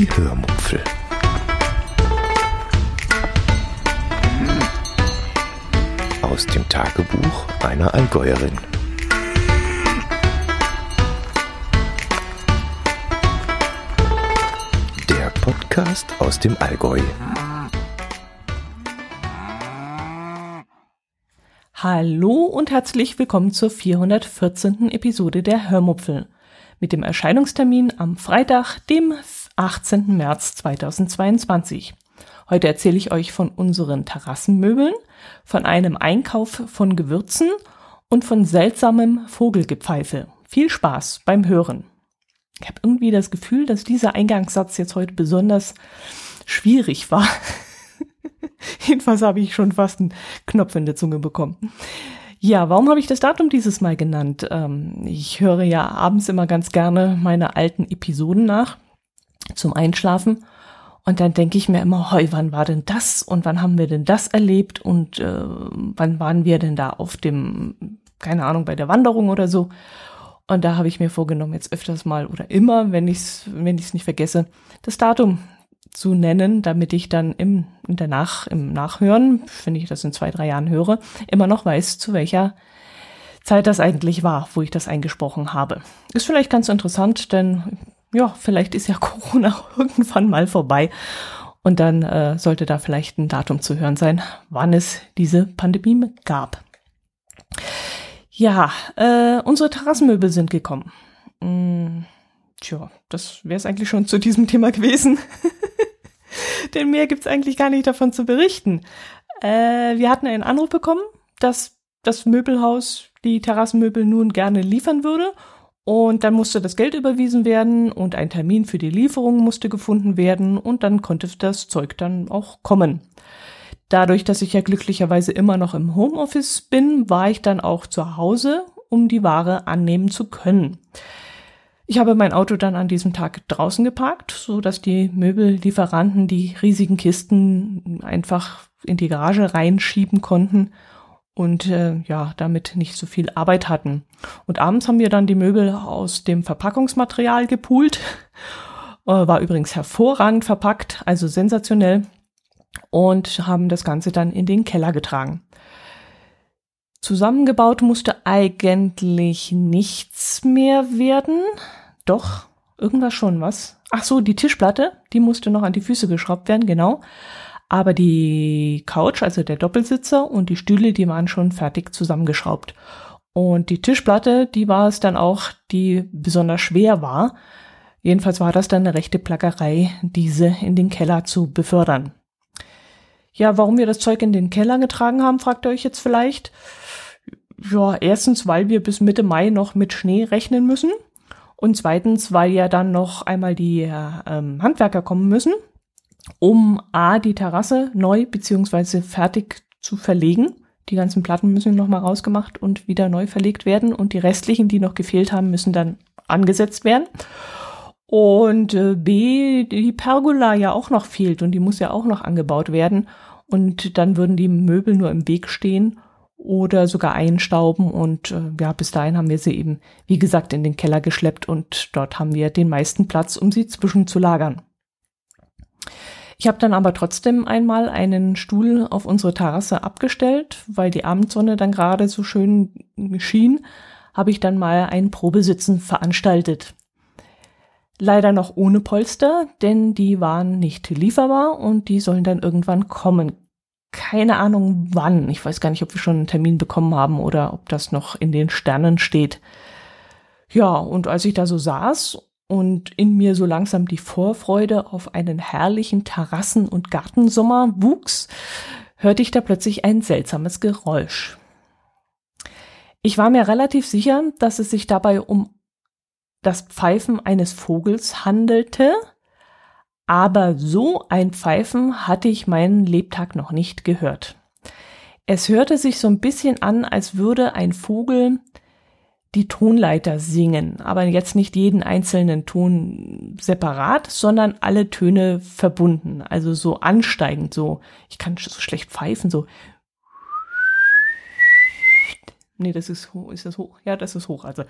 Die Hörmupfel. Aus dem Tagebuch einer Allgäuerin. Der Podcast aus dem Allgäu. Hallo und herzlich willkommen zur 414. Episode der Hörmupfel mit dem Erscheinungstermin am Freitag, dem 18. März 2022. Heute erzähle ich euch von unseren Terrassenmöbeln, von einem Einkauf von Gewürzen und von seltsamem Vogelgepfeife. Viel Spaß beim Hören. Ich habe irgendwie das Gefühl, dass dieser Eingangssatz jetzt heute besonders schwierig war. Jedenfalls habe ich schon fast einen Knopf in der Zunge bekommen. Ja, warum habe ich das Datum dieses Mal genannt? Ähm, ich höre ja abends immer ganz gerne meine alten Episoden nach zum Einschlafen. Und dann denke ich mir immer, heu, wann war denn das und wann haben wir denn das erlebt und äh, wann waren wir denn da auf dem, keine Ahnung, bei der Wanderung oder so. Und da habe ich mir vorgenommen, jetzt öfters mal oder immer, wenn ich es wenn ich's nicht vergesse, das Datum zu nennen, damit ich dann im, in im Nachhören, wenn ich das in zwei, drei Jahren höre, immer noch weiß, zu welcher Zeit das eigentlich war, wo ich das eingesprochen habe. Ist vielleicht ganz interessant, denn ja, vielleicht ist ja Corona irgendwann mal vorbei und dann äh, sollte da vielleicht ein Datum zu hören sein, wann es diese Pandemie gab. Ja, äh, unsere Terrassenmöbel sind gekommen. Hm, tja, das wäre es eigentlich schon zu diesem Thema gewesen. Denn mehr gibt's eigentlich gar nicht davon zu berichten. Äh, wir hatten einen Anruf bekommen, dass das Möbelhaus die Terrassenmöbel nun gerne liefern würde. Und dann musste das Geld überwiesen werden und ein Termin für die Lieferung musste gefunden werden und dann konnte das Zeug dann auch kommen. Dadurch, dass ich ja glücklicherweise immer noch im Homeoffice bin, war ich dann auch zu Hause, um die Ware annehmen zu können. Ich habe mein Auto dann an diesem Tag draußen geparkt, so dass die Möbellieferanten die riesigen Kisten einfach in die Garage reinschieben konnten und äh, ja, damit nicht so viel Arbeit hatten. Und abends haben wir dann die Möbel aus dem Verpackungsmaterial gepoolt. Äh, war übrigens hervorragend verpackt, also sensationell. Und haben das Ganze dann in den Keller getragen. Zusammengebaut musste eigentlich nichts mehr werden. Doch, irgendwas schon, was? Ach so, die Tischplatte, die musste noch an die Füße geschraubt werden, genau. Aber die Couch, also der Doppelsitzer und die Stühle, die waren schon fertig zusammengeschraubt. Und die Tischplatte, die war es dann auch, die besonders schwer war. Jedenfalls war das dann eine rechte Plackerei, diese in den Keller zu befördern. Ja, warum wir das Zeug in den Keller getragen haben, fragt ihr euch jetzt vielleicht. Ja, erstens, weil wir bis Mitte Mai noch mit Schnee rechnen müssen. Und zweitens, weil ja dann noch einmal die ähm, Handwerker kommen müssen, um A, die Terrasse neu beziehungsweise fertig zu verlegen. Die ganzen Platten müssen nochmal rausgemacht und wieder neu verlegt werden und die restlichen, die noch gefehlt haben, müssen dann angesetzt werden. Und äh, B, die Pergola ja auch noch fehlt und die muss ja auch noch angebaut werden. Und dann würden die Möbel nur im Weg stehen oder sogar einstauben. Und äh, ja, bis dahin haben wir sie eben, wie gesagt, in den Keller geschleppt und dort haben wir den meisten Platz, um sie zwischen zu lagern. Ich habe dann aber trotzdem einmal einen Stuhl auf unsere Terrasse abgestellt, weil die Abendsonne dann gerade so schön schien, habe ich dann mal ein Probesitzen veranstaltet. Leider noch ohne Polster, denn die waren nicht lieferbar und die sollen dann irgendwann kommen keine Ahnung wann. Ich weiß gar nicht, ob wir schon einen Termin bekommen haben oder ob das noch in den Sternen steht. Ja, und als ich da so saß und in mir so langsam die Vorfreude auf einen herrlichen Terrassen- und Gartensommer wuchs, hörte ich da plötzlich ein seltsames Geräusch. Ich war mir relativ sicher, dass es sich dabei um das Pfeifen eines Vogels handelte, aber so ein Pfeifen hatte ich meinen Lebtag noch nicht gehört. Es hörte sich so ein bisschen an, als würde ein Vogel die Tonleiter singen, aber jetzt nicht jeden einzelnen Ton separat, sondern alle Töne verbunden, also so ansteigend, so, ich kann so schlecht pfeifen, so. Nee, das ist hoch, ist das hoch? Ja, das ist hoch, also.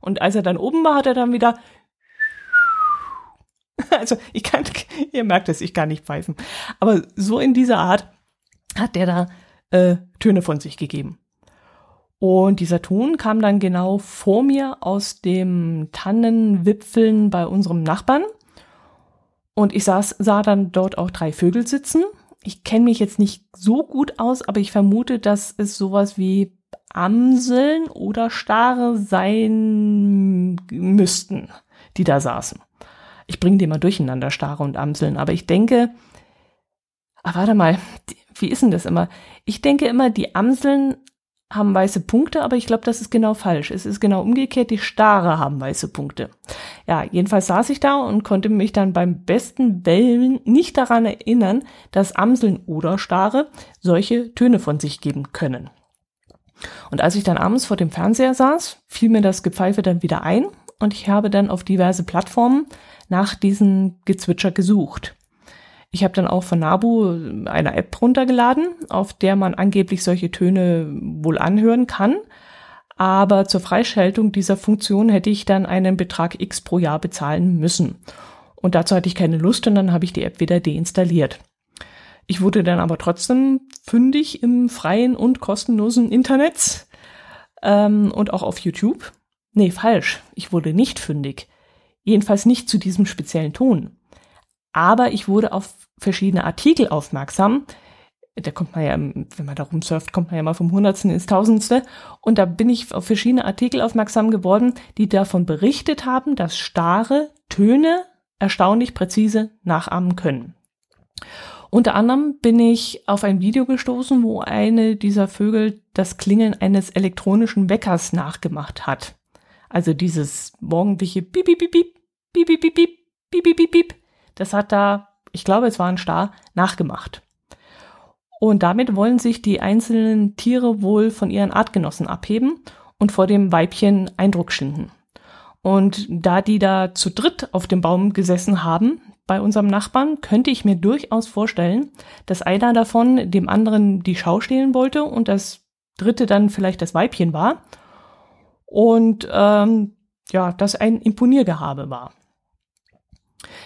Und als er dann oben war, hat er dann wieder Also ich kann, ihr merkt es, ich kann nicht pfeifen. Aber so in dieser Art hat der da äh, Töne von sich gegeben. Und dieser Ton kam dann genau vor mir aus dem Tannenwipfeln bei unserem Nachbarn. Und ich saß, sah dann dort auch drei Vögel sitzen. Ich kenne mich jetzt nicht so gut aus, aber ich vermute, dass es sowas wie Amseln oder Stare sein müssten, die da saßen. Ich bringe die mal durcheinander, Stare und Amseln, aber ich denke, ah, warte mal, wie ist denn das immer? Ich denke immer, die Amseln haben weiße Punkte, aber ich glaube, das ist genau falsch. Es ist genau umgekehrt, die Stare haben weiße Punkte. Ja, jedenfalls saß ich da und konnte mich dann beim besten Wellen nicht daran erinnern, dass Amseln oder Stare solche Töne von sich geben können. Und als ich dann abends vor dem Fernseher saß, fiel mir das Gepfeife dann wieder ein und ich habe dann auf diverse Plattformen nach diesem Gezwitscher gesucht. Ich habe dann auch von Nabu eine App runtergeladen, auf der man angeblich solche Töne wohl anhören kann. Aber zur Freischaltung dieser Funktion hätte ich dann einen Betrag X pro Jahr bezahlen müssen. Und dazu hatte ich keine Lust und dann habe ich die App wieder deinstalliert. Ich wurde dann aber trotzdem fündig im freien und kostenlosen Internet ähm, und auch auf YouTube. Nee, falsch. Ich wurde nicht fündig. Jedenfalls nicht zu diesem speziellen Ton. Aber ich wurde auf verschiedene Artikel aufmerksam. Da kommt man ja, wenn man da rumsurft, kommt man ja mal vom Hundertsten ins Tausendste. Und da bin ich auf verschiedene Artikel aufmerksam geworden, die davon berichtet haben, dass starre Töne erstaunlich präzise nachahmen können. Unter anderem bin ich auf ein Video gestoßen, wo eine dieser Vögel das Klingeln eines elektronischen Weckers nachgemacht hat. Also dieses morgendliche Piep, Piep, Piep, Piep, Piep, Piep, Piep, Piep, Piep, Piep. Das hat da, ich glaube, es war ein Star, nachgemacht. Und damit wollen sich die einzelnen Tiere wohl von ihren Artgenossen abheben und vor dem Weibchen Eindruck schinden. Und da die da zu dritt auf dem Baum gesessen haben, bei unserem Nachbarn könnte ich mir durchaus vorstellen, dass einer davon dem anderen die Schau stehlen wollte und das dritte dann vielleicht das Weibchen war und ähm, ja, das ein Imponiergehabe war.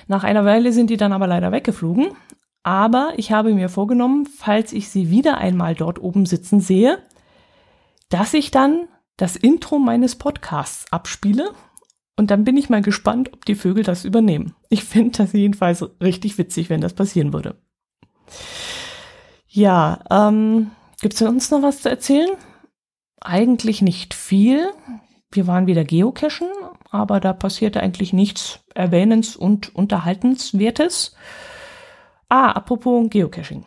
Nach einer Weile sind die dann aber leider weggeflogen, aber ich habe mir vorgenommen, falls ich sie wieder einmal dort oben sitzen sehe, dass ich dann das Intro meines Podcasts abspiele und dann bin ich mal gespannt, ob die Vögel das übernehmen. Ich finde das jedenfalls richtig witzig, wenn das passieren würde. Ja, ähm, gibt es sonst noch was zu erzählen? Eigentlich nicht viel. Wir waren wieder geocachen, aber da passierte eigentlich nichts Erwähnens- und Unterhaltenswertes. Ah, apropos Geocaching.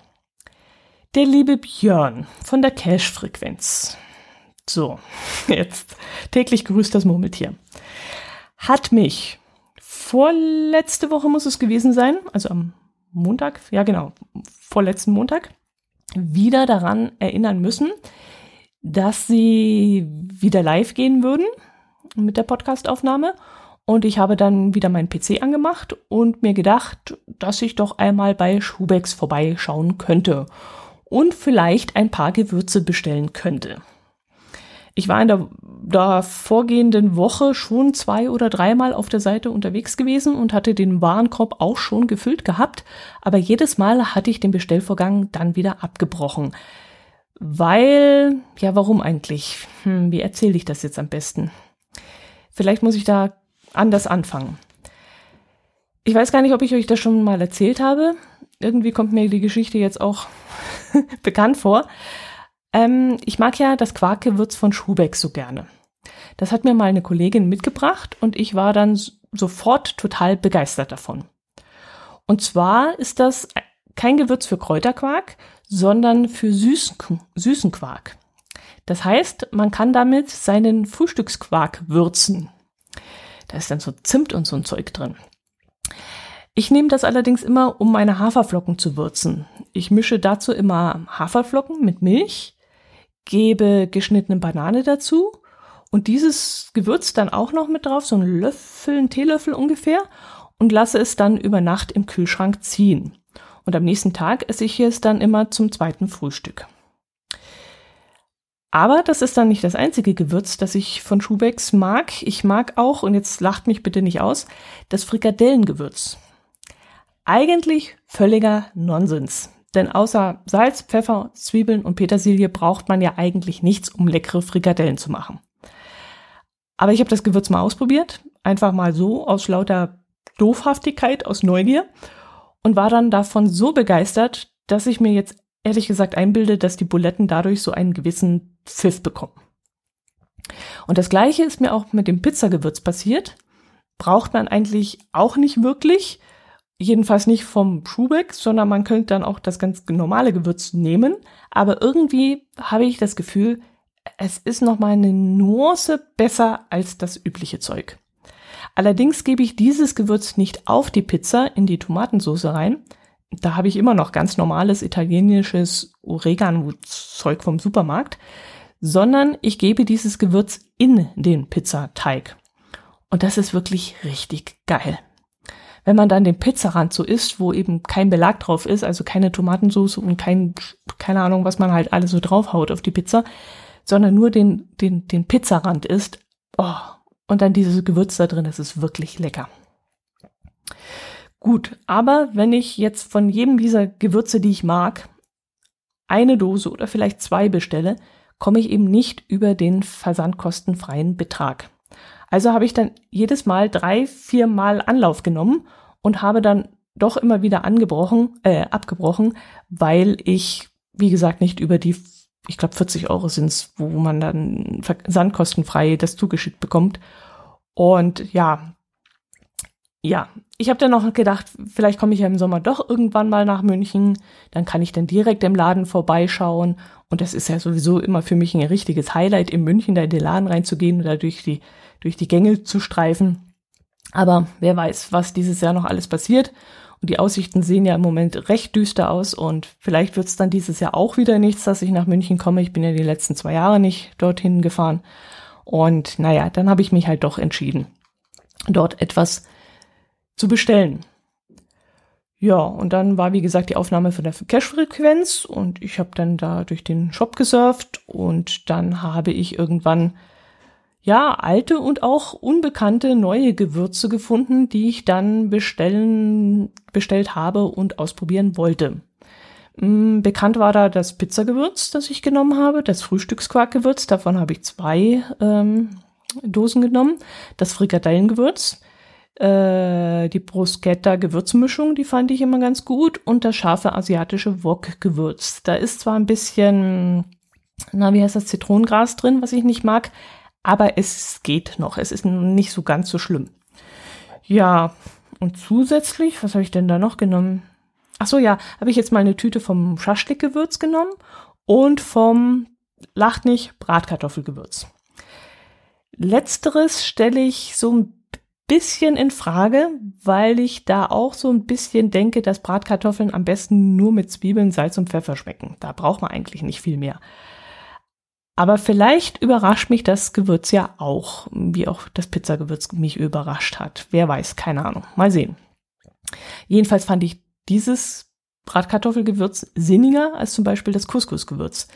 Der liebe Björn von der Cache-Frequenz. So, jetzt täglich grüßt das Murmeltier hat mich vorletzte Woche muss es gewesen sein, also am Montag, ja genau, vorletzten Montag, wieder daran erinnern müssen, dass sie wieder live gehen würden mit der Podcastaufnahme. Und ich habe dann wieder meinen PC angemacht und mir gedacht, dass ich doch einmal bei Schubex vorbeischauen könnte und vielleicht ein paar Gewürze bestellen könnte. Ich war in der, der vorgehenden Woche schon zwei oder dreimal auf der Seite unterwegs gewesen und hatte den Warenkorb auch schon gefüllt gehabt, aber jedes Mal hatte ich den Bestellvorgang dann wieder abgebrochen. Weil, ja, warum eigentlich? Hm, wie erzähle ich das jetzt am besten? Vielleicht muss ich da anders anfangen. Ich weiß gar nicht, ob ich euch das schon mal erzählt habe. Irgendwie kommt mir die Geschichte jetzt auch bekannt vor. Ähm, ich mag ja das Quarkgewürz von Schubeck so gerne. Das hat mir mal eine Kollegin mitgebracht und ich war dann sofort total begeistert davon. Und zwar ist das kein Gewürz für Kräuterquark, sondern für süßen, süßen Quark. Das heißt, man kann damit seinen Frühstücksquark würzen. Da ist dann so Zimt und so ein Zeug drin. Ich nehme das allerdings immer, um meine Haferflocken zu würzen. Ich mische dazu immer Haferflocken mit Milch, gebe geschnittene Banane dazu und dieses Gewürz dann auch noch mit drauf, so ein Löffel, ein Teelöffel ungefähr und lasse es dann über Nacht im Kühlschrank ziehen. Und am nächsten Tag esse ich es dann immer zum zweiten Frühstück. Aber das ist dann nicht das einzige Gewürz, das ich von Schubecks mag. Ich mag auch, und jetzt lacht mich bitte nicht aus, das Frikadellengewürz. Eigentlich völliger Nonsens. Denn außer Salz, Pfeffer, Zwiebeln und Petersilie braucht man ja eigentlich nichts, um leckere Frikadellen zu machen. Aber ich habe das Gewürz mal ausprobiert, einfach mal so aus lauter Doofhaftigkeit, aus Neugier und war dann davon so begeistert, dass ich mir jetzt ehrlich gesagt einbilde, dass die Buletten dadurch so einen gewissen Pfiff bekommen. Und das gleiche ist mir auch mit dem Pizzagewürz passiert. Braucht man eigentlich auch nicht wirklich, jedenfalls nicht vom Schubeck, sondern man könnte dann auch das ganz normale Gewürz nehmen. Aber irgendwie habe ich das Gefühl, es ist noch mal eine Nuance besser als das übliche Zeug. Allerdings gebe ich dieses Gewürz nicht auf die Pizza in die Tomatensauce rein. Da habe ich immer noch ganz normales italienisches Oregano-Zeug vom Supermarkt, sondern ich gebe dieses Gewürz in den Pizzateig. Und das ist wirklich richtig geil. Wenn man dann den Pizzarand so isst, wo eben kein Belag drauf ist, also keine Tomatensauce und kein, keine Ahnung, was man halt alles so draufhaut auf die Pizza, sondern nur den, den, den Pizzarand isst, oh, und dann dieses Gewürz da drin, das ist wirklich lecker. Gut, aber wenn ich jetzt von jedem dieser Gewürze, die ich mag, eine Dose oder vielleicht zwei bestelle, komme ich eben nicht über den versandkostenfreien Betrag. Also habe ich dann jedes Mal drei, vier Mal Anlauf genommen und habe dann doch immer wieder angebrochen, äh, abgebrochen, weil ich, wie gesagt, nicht über die ich glaube 40 Euro sind's, wo man dann sandkostenfrei das zugeschickt bekommt. Und ja, ja, ich habe dann noch gedacht, vielleicht komme ich ja im Sommer doch irgendwann mal nach München, dann kann ich dann direkt im Laden vorbeischauen. Und das ist ja sowieso immer für mich ein richtiges Highlight, in München da in den Laden reinzugehen oder durch die, durch die Gänge zu streifen. Aber wer weiß, was dieses Jahr noch alles passiert. Die Aussichten sehen ja im Moment recht düster aus und vielleicht wird es dann dieses Jahr auch wieder nichts, dass ich nach München komme. Ich bin ja die letzten zwei Jahre nicht dorthin gefahren. Und naja, dann habe ich mich halt doch entschieden, dort etwas zu bestellen. Ja, und dann war, wie gesagt, die Aufnahme von der Cache-Frequenz und ich habe dann da durch den Shop gesurft und dann habe ich irgendwann ja, alte und auch unbekannte neue Gewürze gefunden, die ich dann bestellen, bestellt habe und ausprobieren wollte. Mm, bekannt war da das Pizzagewürz, das ich genommen habe, das Frühstücksquarkgewürz, davon habe ich zwei ähm, Dosen genommen, das Frikadellengewürz, äh, die Bruschetta Gewürzmischung, die fand ich immer ganz gut und das scharfe asiatische Wok-Gewürz. Da ist zwar ein bisschen, na, wie heißt das, Zitronengras drin, was ich nicht mag, aber es geht noch. Es ist nicht so ganz so schlimm. Ja, und zusätzlich, was habe ich denn da noch genommen? Ach so, ja, habe ich jetzt mal eine Tüte vom Schaschlik-Gewürz genommen und vom Lacht nicht Bratkartoffelgewürz. Letzteres stelle ich so ein bisschen in Frage, weil ich da auch so ein bisschen denke, dass Bratkartoffeln am besten nur mit Zwiebeln, Salz und Pfeffer schmecken. Da braucht man eigentlich nicht viel mehr. Aber vielleicht überrascht mich das Gewürz ja auch, wie auch das Pizzagewürz mich überrascht hat. Wer weiß, keine Ahnung. Mal sehen. Jedenfalls fand ich dieses Bratkartoffelgewürz sinniger als zum Beispiel das Couscous-Gewürz.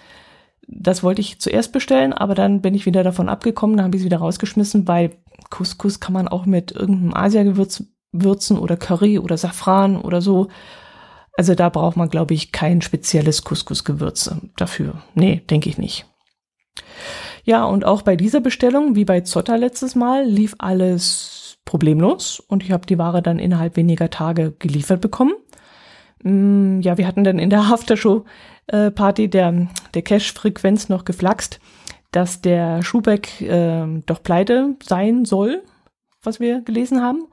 Das wollte ich zuerst bestellen, aber dann bin ich wieder davon abgekommen, dann habe ich es wieder rausgeschmissen, weil Couscous kann man auch mit irgendeinem Asia-Gewürz würzen oder Curry oder Safran oder so. Also da braucht man, glaube ich, kein spezielles Couscous-Gewürz dafür. Nee, denke ich nicht. Ja, und auch bei dieser Bestellung, wie bei Zotter letztes Mal, lief alles problemlos und ich habe die Ware dann innerhalb weniger Tage geliefert bekommen. Mm, ja, wir hatten dann in der Aftershow-Party der, der Cash-Frequenz noch geflaxt, dass der Schubeck äh, doch pleite sein soll, was wir gelesen haben.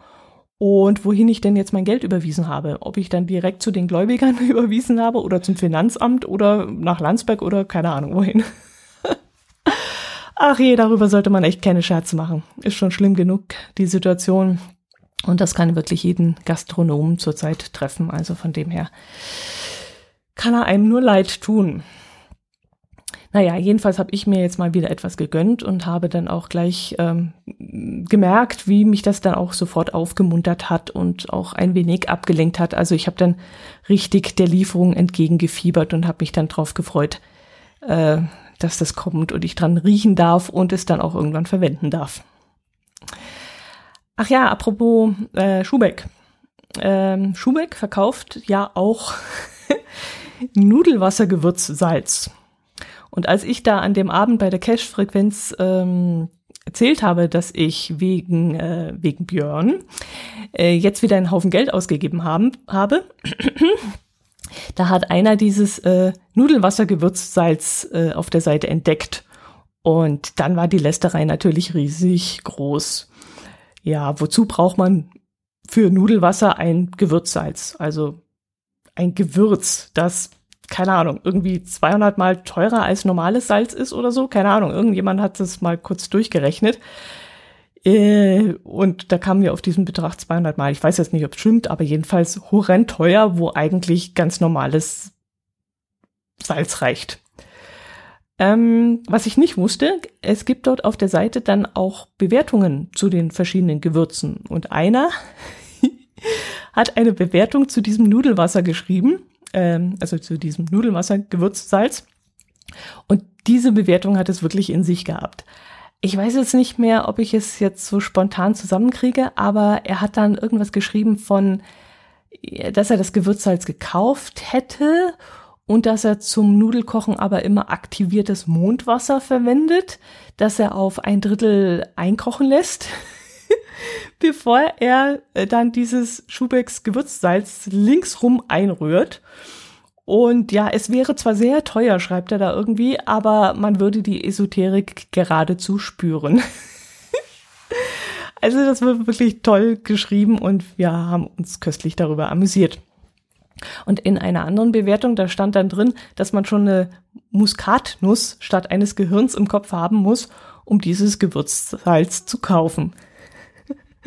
Und wohin ich denn jetzt mein Geld überwiesen habe. Ob ich dann direkt zu den Gläubigern überwiesen habe oder zum Finanzamt oder nach Landsberg oder keine Ahnung wohin. Ach je, darüber sollte man echt keine Scherze machen. Ist schon schlimm genug, die Situation. Und das kann wirklich jeden Gastronomen zurzeit treffen. Also von dem her kann er einem nur leid tun. Naja, jedenfalls habe ich mir jetzt mal wieder etwas gegönnt und habe dann auch gleich ähm, gemerkt, wie mich das dann auch sofort aufgemuntert hat und auch ein wenig abgelenkt hat. Also ich habe dann richtig der Lieferung entgegengefiebert und habe mich dann drauf gefreut, äh, dass das kommt und ich dran riechen darf und es dann auch irgendwann verwenden darf. Ach ja, apropos äh, Schubeck. ähm, Schubeck verkauft ja auch Nudelwassergewürzsalz. Und als ich da an dem Abend bei der Cash-Frequenz ähm, erzählt habe, dass ich wegen, äh, wegen Björn äh, jetzt wieder einen Haufen Geld ausgegeben haben, habe, da hat einer dieses äh, Nudelwassergewürzsalz äh, auf der Seite entdeckt. Und dann war die Lästerei natürlich riesig groß. Ja, wozu braucht man für Nudelwasser ein Gewürzsalz? Also ein Gewürz, das keine Ahnung, irgendwie 200 mal teurer als normales Salz ist oder so. Keine Ahnung, irgendjemand hat das mal kurz durchgerechnet. Äh, und da kamen wir auf diesen Betrag 200 mal. Ich weiß jetzt nicht, ob es stimmt, aber jedenfalls horrend teuer, wo eigentlich ganz normales Salz reicht. Ähm, was ich nicht wusste, es gibt dort auf der Seite dann auch Bewertungen zu den verschiedenen Gewürzen. Und einer hat eine Bewertung zu diesem Nudelwasser geschrieben ähm, also zu diesem Nudelwasser, Gewürzsalz. Und diese Bewertung hat es wirklich in sich gehabt. Ich weiß jetzt nicht mehr, ob ich es jetzt so spontan zusammenkriege, aber er hat dann irgendwas geschrieben von, dass er das Gewürzsalz gekauft hätte und dass er zum Nudelkochen aber immer aktiviertes Mondwasser verwendet, dass er auf ein Drittel einkochen lässt, bevor er äh, dann dieses Schubecks Gewürzsalz linksrum einrührt. Und ja, es wäre zwar sehr teuer, schreibt er da irgendwie, aber man würde die Esoterik geradezu spüren. also das wird wirklich toll geschrieben und wir haben uns köstlich darüber amüsiert. Und in einer anderen Bewertung, da stand dann drin, dass man schon eine Muskatnuss statt eines Gehirns im Kopf haben muss, um dieses Gewürzsalz zu kaufen.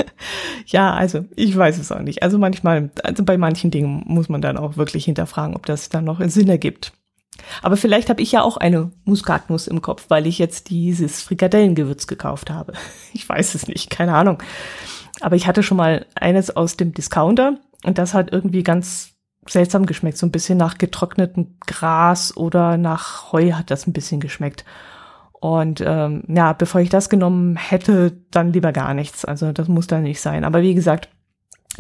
ja, also ich weiß es auch nicht. Also manchmal, also bei manchen Dingen muss man dann auch wirklich hinterfragen, ob das dann noch Sinn ergibt. Aber vielleicht habe ich ja auch eine Muskatnuss im Kopf, weil ich jetzt dieses Frikadellengewürz gekauft habe. Ich weiß es nicht, keine Ahnung. Aber ich hatte schon mal eines aus dem Discounter und das hat irgendwie ganz seltsam geschmeckt. So ein bisschen nach getrocknetem Gras oder nach Heu hat das ein bisschen geschmeckt. Und ähm, ja, bevor ich das genommen hätte, dann lieber gar nichts. Also das muss da nicht sein. Aber wie gesagt,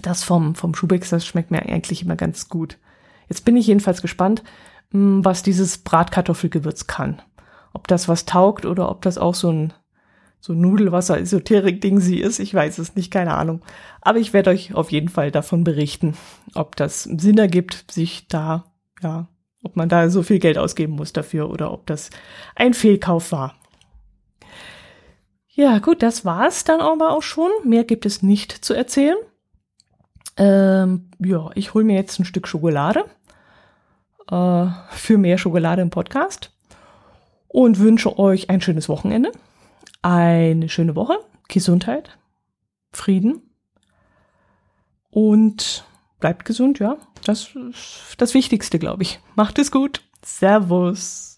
das vom, vom Schubix, das schmeckt mir eigentlich immer ganz gut. Jetzt bin ich jedenfalls gespannt, hm, was dieses Bratkartoffelgewürz kann. Ob das was taugt oder ob das auch so ein so Nudelwasser-Esoterik-Ding sie ist. Ich weiß es nicht, keine Ahnung. Aber ich werde euch auf jeden Fall davon berichten, ob das Sinn ergibt, sich da ja ob man da so viel Geld ausgeben muss dafür oder ob das ein Fehlkauf war. Ja, gut, das war's dann aber auch schon. Mehr gibt es nicht zu erzählen. Ähm, ja, ich hole mir jetzt ein Stück Schokolade äh, für mehr Schokolade im Podcast und wünsche euch ein schönes Wochenende, eine schöne Woche, Gesundheit, Frieden und bleibt gesund, ja. Das ist das Wichtigste, glaube ich. Macht es gut. Servus.